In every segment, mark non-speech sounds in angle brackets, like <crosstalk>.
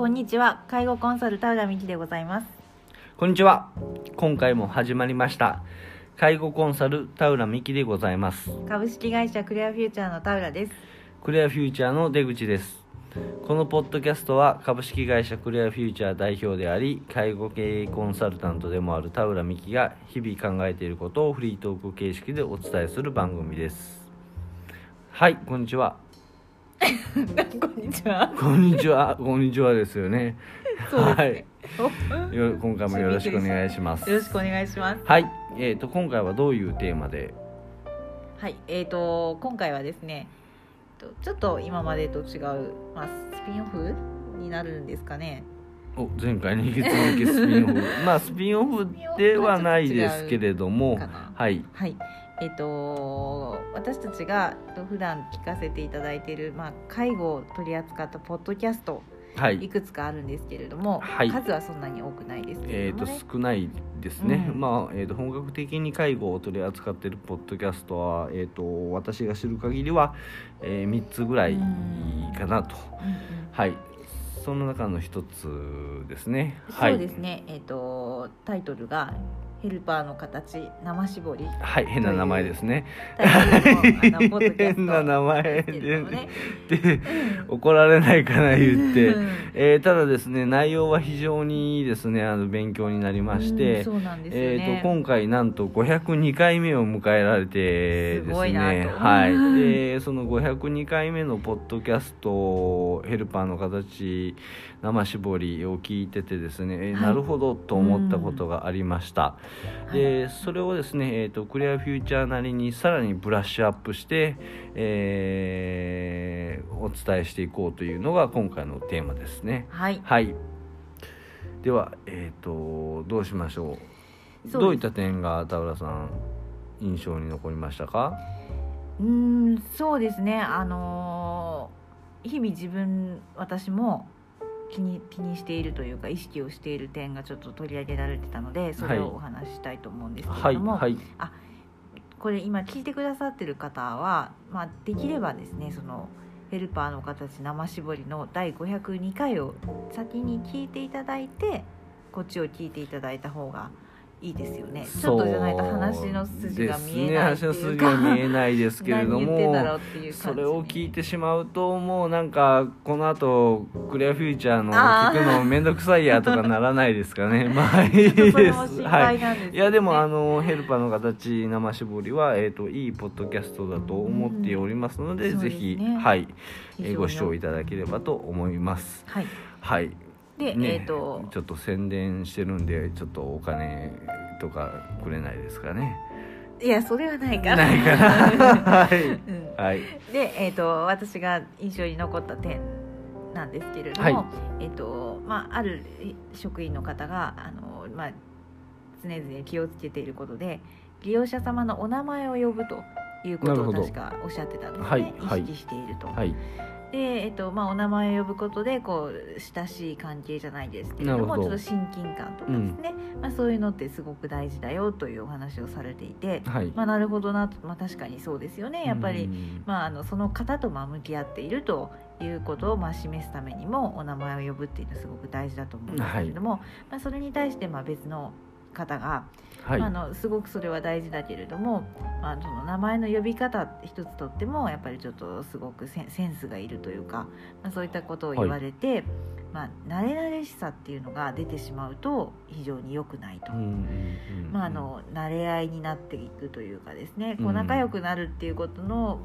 こんにちは介護コンサル田浦美希でございますこんにちは。今回も始まりました。介護コンサル田浦美希でございます。株式会社クレアフューチャーの田浦ですクレアフューチャーの出口です。このポッドキャストは株式会社クレアフューチャー代表であり、介護経営コンサルタントでもある田浦美希が日々考えていることをフリートーク形式でお伝えする番組です。はい、こんにちは。こんにちは。こんにちは。こんにちはですよね。そうですはい。<laughs> ね。よ今回もよろしくお願いします。よろしくお願いします。はい、えーと今回はどういうテーマで？はい。えーと今回はですねとちょっと今までと違う、まあ、スピンオフになるんですかね。お前回に引き続きスピンオフ。<laughs> まあスピンオフではないですけれども。はい。はいえっ、と私たちがと普段聞かせていただいている、まあ、介護を取り扱ったポッドキャストはい。いくつかあるんですけれども、はい。数はそんなに多くないですけれえー、と少ないですね、うん。まあ、えー、と本格的に介護を取り扱っているポッドキャストは、えー、と私が知る限りは、え3つぐらいかなと、はい。その中の一つですね。そうですね、えっ、とタイトルがヘルパーの形生絞り。はい変な名前ですね。変な名前でで怒られないかな言って。うん。えーただですね内容は非常にですねあの勉強になりまして、うんそうなんですよえねー、と今回なんと502回目を迎えられてですね。はい、うん。でその502回目のポッドキャストヘルパーの形生絞りを聞いててですね、えーはい。なるほどと思ったことがありました、はいでそれをですね、えー、とクリアフューチャーなりにさらにブラッシュアップして、えーお伝えしていこうというのが今回のテーマですね。はい。はい。ではえっ、とどうしましょう？どういった点が田浦さん印象に残りましたか？うーんそうですね。あのー日々自分私も気に気にしているというか意識をしている点がちょっと取り上げられてたのでそれをお話ししたいと思うんですけはいれども、はいこれ今聞いてくださってる方は、まあ、できればですねそのヘルパーの形生絞りの第502回を先に聞いていただいてこっちを聞いていただいた方がいいですよね。ちょっとじゃないと話の筋が見えないねいうか。話の筋が見えないですけれどもそれを聞いてしまうともうなんかこの後クリアフューチャーの聞くのめんどくさいやとかならないですかね。<laughs> まあい。いですはい。いやでもあのヘルパーの形生絞りは、えー、といいポッドキャストだと思っておりますので、うんぜひ、はい、えーご視聴いただければと思います。はい。はいで、ねえっ、とちょっと宣伝してるんでちょっとお金とかくれないですかね？いやそれはないかないかな <laughs> はい。うん。はい。で、えー、と私が印象に残った点なんですけれども、はい。えーとまあ、ある職員の方があの、まあ、常々気をつけていることで利用者様のお名前を呼ぶということを確かおっしゃってたんですね、はいはい。意識していると。はい。で、えーとまあ、お名前を呼ぶことでこう親しい関係じゃないですけれどもちょっと親近感とかですね、まあ、そういうのってすごく大事だよというお話をされていて、はい。まあ、なるほどなと、まあ、確かにそうですよね。やっぱり。うん。まあ、あのその方とまあ向き合っているということをまあ示すためにもお名前を呼ぶっていうのはすごく大事だと思うんですけれども、まあ、それに対してまあ別の方が、はい。まあ、あのすごくそれは大事だけれども、まあ、その名前の呼び方一つとってもやっぱりちょっとすごくセンスがいるというか、まあ、そういったことを言われて、まあ、慣れ慣れしさっていうのが出てしまうと非常に良くないと。まあ、あの慣れ合いになっていくというかですねこううん。仲良くなるっていうことの、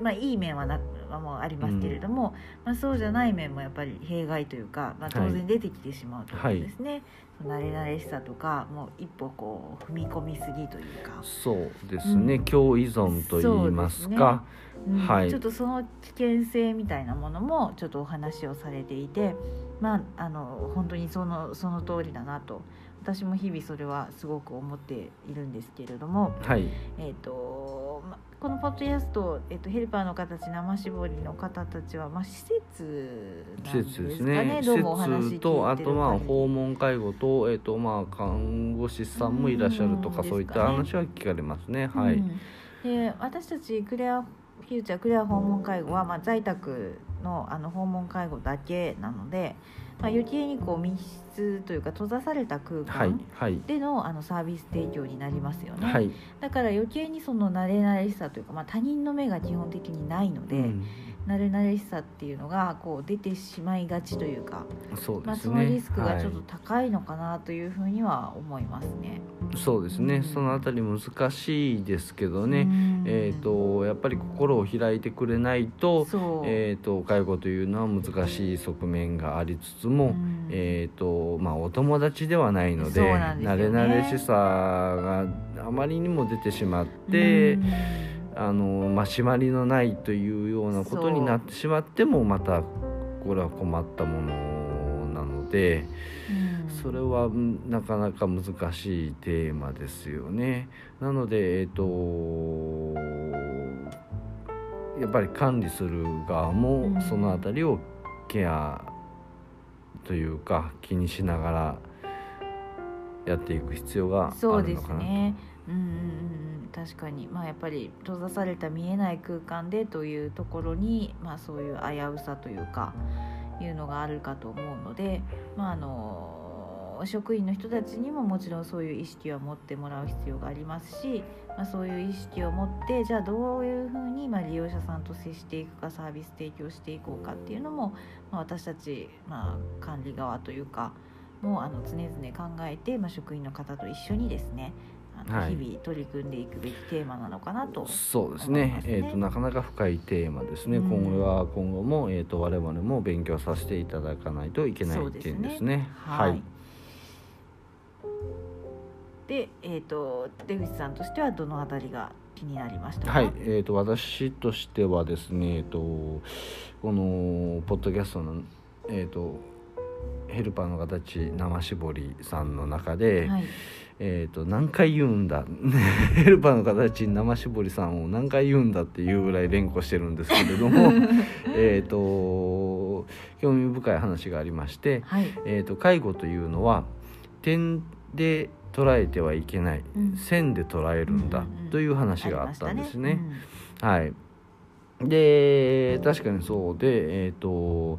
まあ、いい面はなはもうありますけれども、まあ、そうじゃない面もやっぱり弊害というか、まあ、当然出てきてしまうということですね、慣れ慣れしさとかもう一歩こう踏み込みすぎというか、そうですね、うん。共依存と言いますか。うん。はい。ちょっとその危険性みたいなものもちょっとお話をされていて、まあ、あの本当にそのその通りだなと。私も日々それはすごく思っているんですけれども。はい。えーとまこのポッドキャスト、えー、とヘルパーの形生絞りの方たちは、まあ、施設なん施ですかね設ですね。どうもお話とあとまあ訪問介護と,、えーとまあ、看護師さんもいらっしゃるとかうんそういった話は聞かれますね。はい、うん。で私たちクレアフューチャークレア訪問介護は、まあ、在宅のあの訪問介護だけなので、まあ、余計にこう密室というか閉ざされた空はい間はい。でのあのサービス提供になりますよね、はい。だから余計にその慣れ慣れしさというか、まあ、他人の目が基本的にないので、うん。慣れ慣れしさっていうのがこう出てしまいがちというか、まあ、そのリスクがちょっとは高いのかなというふうには思いますね。いそうですね、うん。そのあたり難しいですけどね、うん。えー、とやっぱり心を開いてくれないと,、えー、と介護というのは難しい側面がありつつも、うん。えーとまあ、お友達ではないのでそうなんです慣れ慣れしさがあまりにも出てしまって、うんあのまあ、締まりのないというようなことになってしまってもまたこれは困ったものなので。うんそれはうんなかなか難しいテーマですよね。なので、えっ、とやっぱり管理する側うんもそのあたりをケアというか気にしながらやっていく必要があそうでるのかなと。すね。うんうんうんうん確かにまあやっぱり閉ざされた見えない空間でというところにまあそういう危うさというかいうのがあるかと思うのでまああの職員の人たちにももちろんそういう意識は持ってもらう必要がありますし、まあ、そういう意識を持ってじゃあどういうふうにまあ利用者さんと接していくかサービス提供していこうかっていうのも、まあ、私たち、まあ、管理側というかもあの常々考えて、まあ、職員の方と一緒にですね日々取り組んでいくべきテーマなのかなと。そうですね。えー、となかなか深いテーマですね、うん。今後は今後も、えー、と我々も勉強させていただかないといけないそうですね。すね。はい、で、えー、と出口さんとしてはどのあたりが気になりましたか、はい、えー、と私としてはですね、えー、とこのポッドキャストの、えー、とヘルパーの形生絞りさんの中で、はい。えー、と何回言うんだ？<laughs> ヘルパーの形生絞りさんを何回言うんだっていうぐらい連呼してるんですけれども <laughs> えーと興味深い話がありまして、はい。えー、と介護というのは点で捉えてはいけない、うん。線で捉えるんだうんうんうん。という話があったんですね。あはい、で確かにそうで、えー、と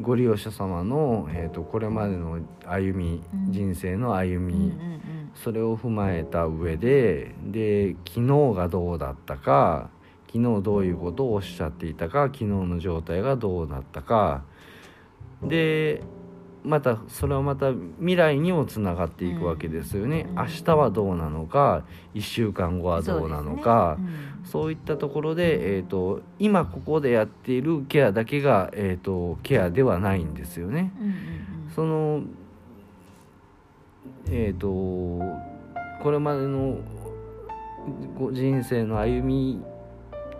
ご利用者様の、えー、とこれまでの歩み、うん人生の歩み、りましたねうんうん。それを踏まえた上でで昨日がどうだったか昨日どういうことをおっしゃっていたか昨日の状態がどうだったか。でまたそれはまた未来にもつながっていくわけですよね、うん。明日はどうなのか1週間後はどうなのか。そうね。うん。そういったところで、えー、と今ここでやっているケアだけが、えー、とケアではないんですよね。うんうんうん。そのえっ、とこれまでのご人生の歩み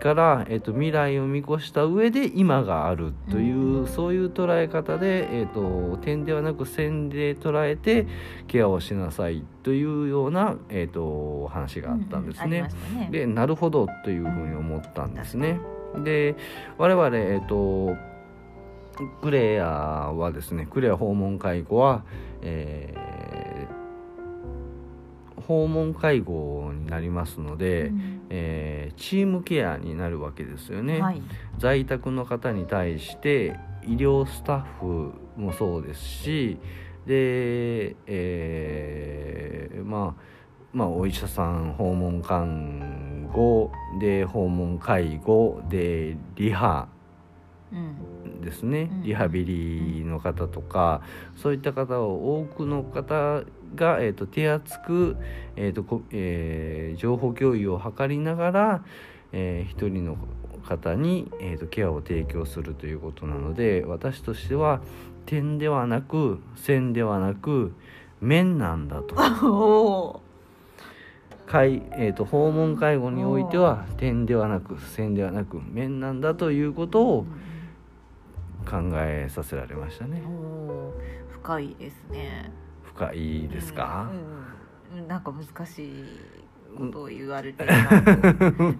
から、えー、と未来を見越した上で今があるという、うんそういう捉え方で、えー、と点ではなく線で捉えてケアをしなさいというような、えー、と話があったんですね。ううありましたねでなるほどというふうに思ったんですね。で我々、えっとクレアはですねクレア訪問介護は、えー訪問介護になりますので、うんえーチームケアになるわけですよね。はい。在宅の方に対して医療スタッフもそうですしで、えーまあまあお医者さん訪問看護で訪問介護でリハうんですね。うん。リハビリの方とかそういった方を多くの方が、えー、と手厚く、えーとこえー情報共有を図りながら、えー一人の方に、えー、とケアを提供するということなので私としては点ではなく線ではなく面なんだと。介えー、と訪問介護においては点ではなく線ではなく面なんだということを考えさせられましたね。深いですね深いですか、うんうんなんか難しいことを言われてるな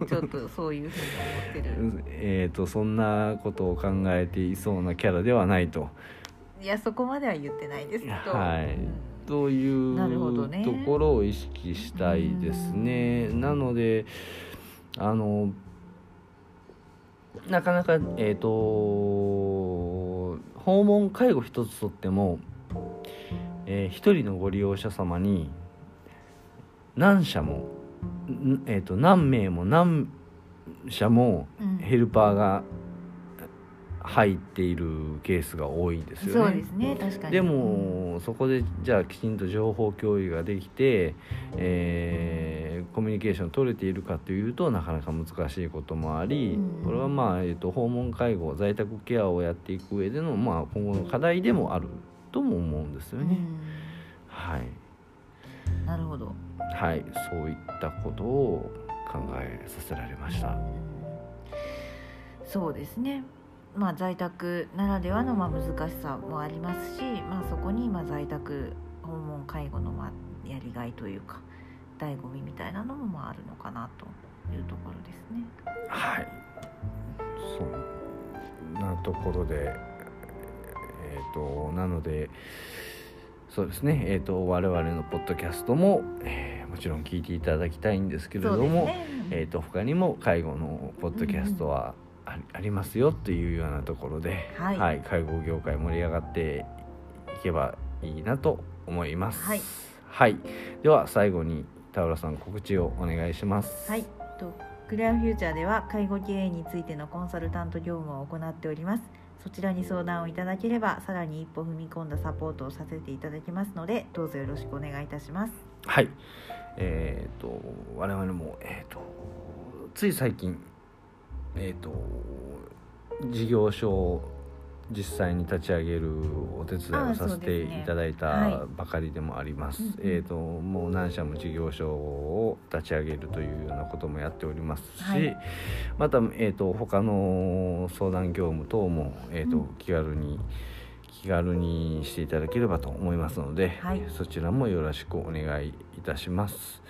ちょっとそういうふうに思ってる。<laughs> えー、とそんなことを考えていそうなキャラではないと。いやそこまでは言ってないですけど。はい。うんというところを意識したいですね？うん。なのであのなかなかえっ、と訪問介護一つとっても、えー一人のご利用者様に何社も、んえー、と何名も何社もうん。ヘルパーが入っているケースが多いんですよね。そうですね確かに。でもそこでじゃあきちんと情報共有ができて、えーコミュニケーション取れているかというとなかなか難しいこともあり、うん。これはまあ、えー、と訪問介護在宅ケアをやっていく上での、まあ、今後の課題でもあるとも思うんですよね。うんはい、なるほどはい、そういったことを考えさせられました。そうですねまあ在宅ならではのまあ難しさもありますし、まあ、そこにまあ在宅訪問介護のまあやりがいというか醍醐味みたいなのもまああるのかなというところですね。はい、そんなところで、えっ、となのでそうですね、えー、と我々のポッドキャストも、えーもちろん聞いていただきたいんですけれども、ねえー、と他にも介護のポッドキャストはあり,、ありますよっていうようなところで、はい介護業界盛り上がっていけばいいなと思います。はいはいでは最後に田浦さん告知をお願いします。はい、とクレアフューチャーでは介護経営についてのコンサルタント業務を行っております。そちらに相談をいただければさらに一歩踏み込んだサポートをさせていただきますのでどうぞよろしくお願いいたします。はい。えっ、と我々もえっ、とつい最近えっ、と事業所実際に立ち上げるお手伝いをさせていただいたばかりでもあります。はい。うんうん。えっ、ともう何社も事業所を立ち上げるというようなこともやっておりますし、はい。またえっ、と他の相談業務等もえっ、と、うん。気軽に気軽にしていただければと思いますので、はい。そちらもよろしくお願いいたします。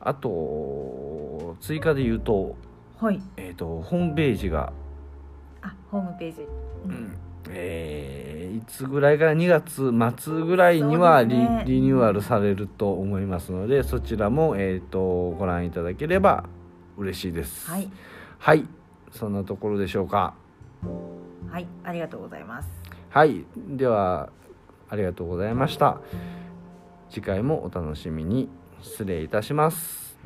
あと追加で言うと,、はい、えー、とホームページが、あホームページ、うん。えーいつぐらいから2月末ぐらいにはリ,、ね。リニューアルされると思いますのでそちらも、えー、とご覧いただければ嬉しいです。はい、はい。そんなところでしょうか。はい、ありがとうございます。はい。ではありがとうございました。次回もお楽しみに。失礼いたします